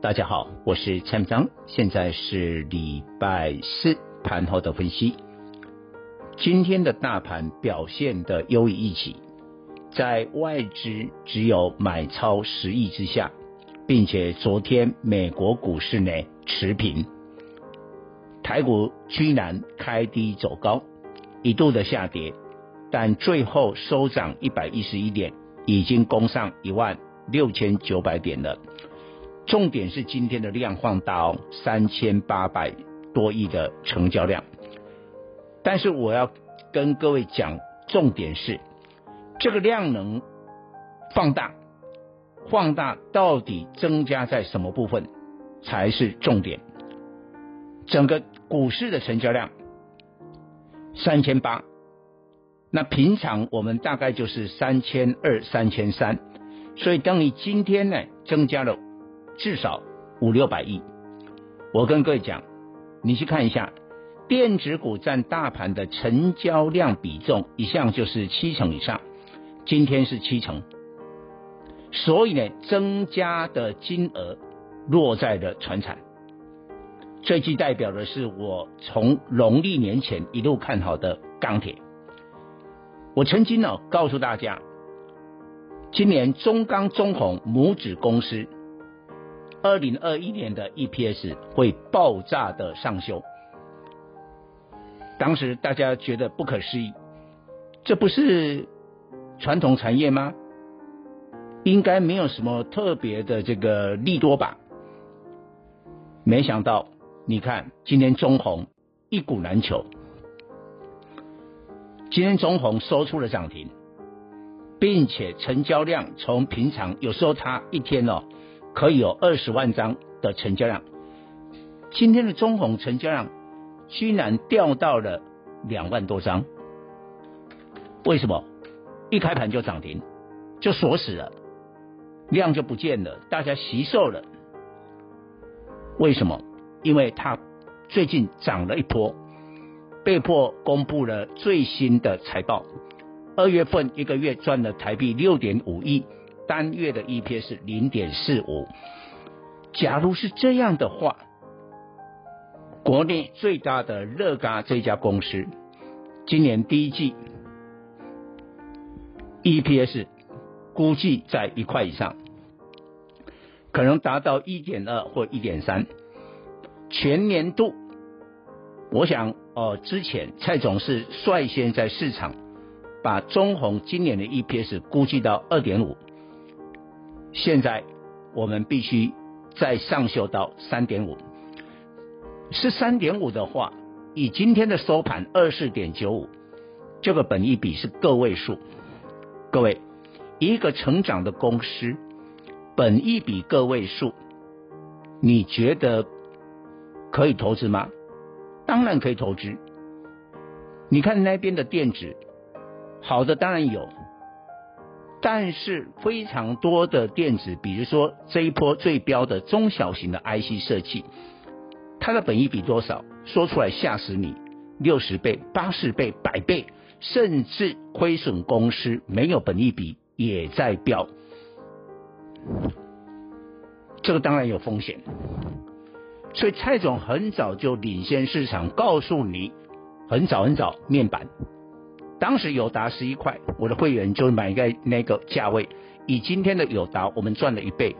大家好，我是蔡明彰，现在是礼拜四盘后的分析。今天的大盘表现的优于预期，在外资只有买超十亿之下，并且昨天美国股市呢持平，台股居然开低走高，一度的下跌，但最后收涨一百一十一点，已经攻上一万。六千九百点了，重点是今天的量放大，三千八百多亿的成交量。但是我要跟各位讲，重点是这个量能放大，放大到底增加在什么部分才是重点？整个股市的成交量三千八，那平常我们大概就是三千二、三千三。所以，当你今天呢增加了至少五六百亿，我跟各位讲，你去看一下，电子股占大盘的成交量比重一向就是七成以上，今天是七成，所以呢增加的金额落在了船产，最具代表的是我从农历年前一路看好的钢铁，我曾经呢告诉大家。今年中钢、中红母子公司，二零二一年的 EPS 会爆炸的上修。当时大家觉得不可思议，这不是传统产业吗？应该没有什么特别的这个利多吧？没想到，你看今天中红一股难求，今天中红收出了涨停。并且成交量从平常有时候它一天哦可以有二十万张的成交量，今天的中鸿成交量居然掉到了两万多张，为什么？一开盘就涨停，就锁死了，量就不见了，大家惜售了。为什么？因为它最近涨了一波，被迫公布了最新的财报。二月份一个月赚了台币六点五亿，单月的 EPS 零点四五。假如是这样的话，国内最大的乐嘉这家公司，今年第一季 EPS 估计在一块以上，可能达到一点二或一点三。全年度，我想哦，之前蔡总是率先在市场。把中鸿今年的 EPS 估计到二点五，现在我们必须再上修到三点五。是三点五的话，以今天的收盘二四点九五，这个本益比是个位数。各位，一个成长的公司，本益比个位数，你觉得可以投资吗？当然可以投资。你看那边的电子。好的当然有，但是非常多的电子，比如说这一波最标的中小型的 IC 设计，它的本益比多少？说出来吓死你，六十倍、八十倍、百倍，甚至亏损公司没有本益比也在飙，这个当然有风险。所以蔡总很早就领先市场，告诉你，很早很早面板。当时友达十一块，我的会员就买在那个价位。以今天的友达，我们赚了一倍，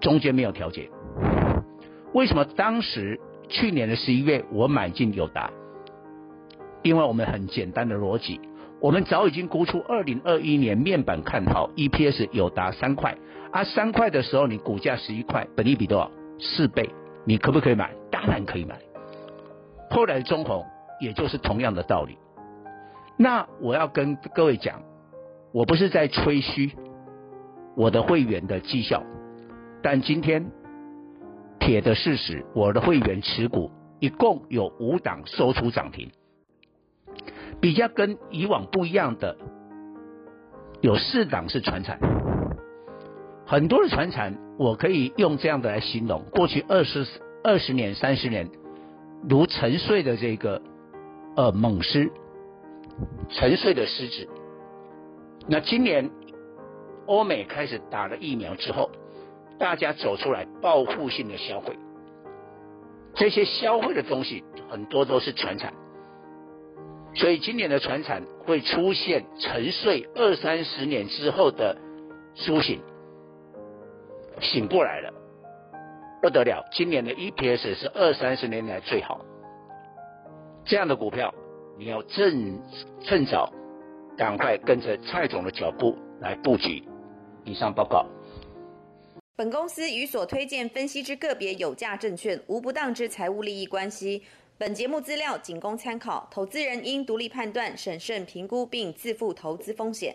中间没有调节。为什么当时去年的十一月我买进友达？因为我们很简单的逻辑，我们早已经估出二零二一年面板看好 EPS 有达三块，啊三块的时候你股价十一块，本益比多少？四倍，你可不可以买？当然可以买。后来中红也就是同样的道理。那我要跟各位讲，我不是在吹嘘我的会员的绩效，但今天铁的事实，我的会员持股一共有五档收出涨停，比较跟以往不一样的，有四档是传产，很多的传产，我可以用这样的来形容，过去二十二十年、三十年，如沉睡的这个呃猛狮，沉睡的狮子。那今年欧美开始打了疫苗之后，大家走出来报复性的消费，这些消费的东西很多都是传产，所以今年的传产会出现沉睡二三十年之后的苏醒，醒过来了，不得了！今年的 EPS 是二三十年来最好，这样的股票你要趁趁早。赶快跟着蔡总的脚步来布局。以上报告。本公司与所推荐分析之个别有价证券无不当之财务利益关系。本节目资料仅供参考，投资人应独立判断、审慎评估并自负投资风险。